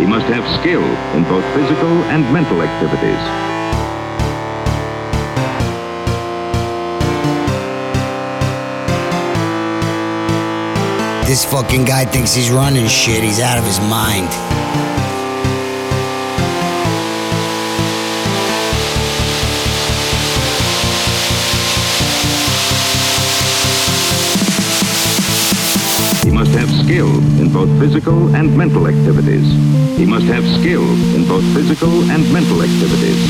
He must have skill in both physical and mental activities. This fucking guy thinks he's running shit. He's out of his mind. Skill in both physical and mental activities. He must have skill in both physical and mental activities.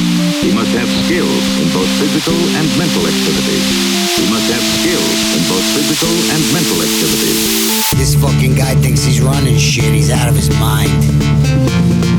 He must have skill in both physical and mental activities. He must have skill in both physical and mental activities. This fucking guy thinks he's running shit. He's out of his mind.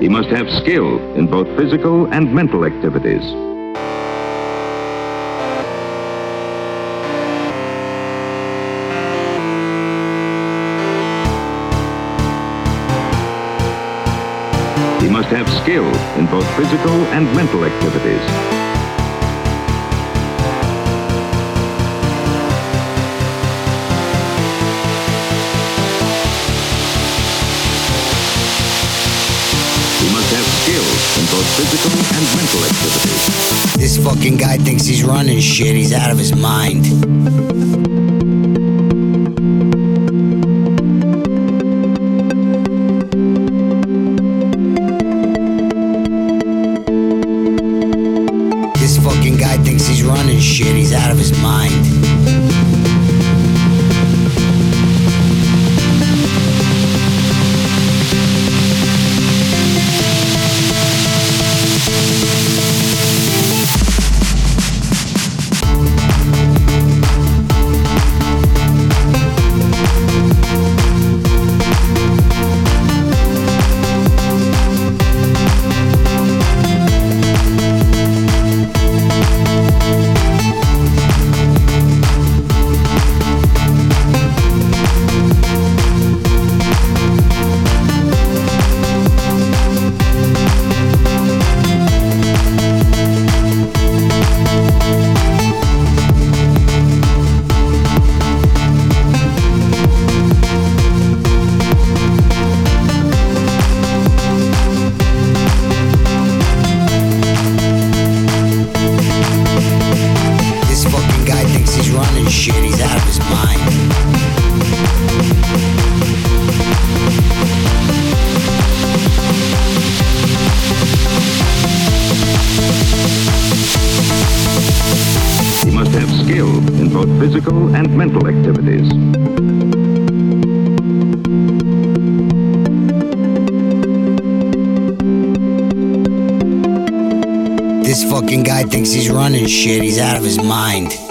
He must have skill in both physical and mental activities. He must have skill in both physical and mental activities. Physical and mental activities. This fucking guy thinks he's running shit. He's out of his mind. This fucking guy thinks he's running shit. He's out of his mind. Skill in both physical and mental activities. This fucking guy thinks he's running shit. He's out of his mind.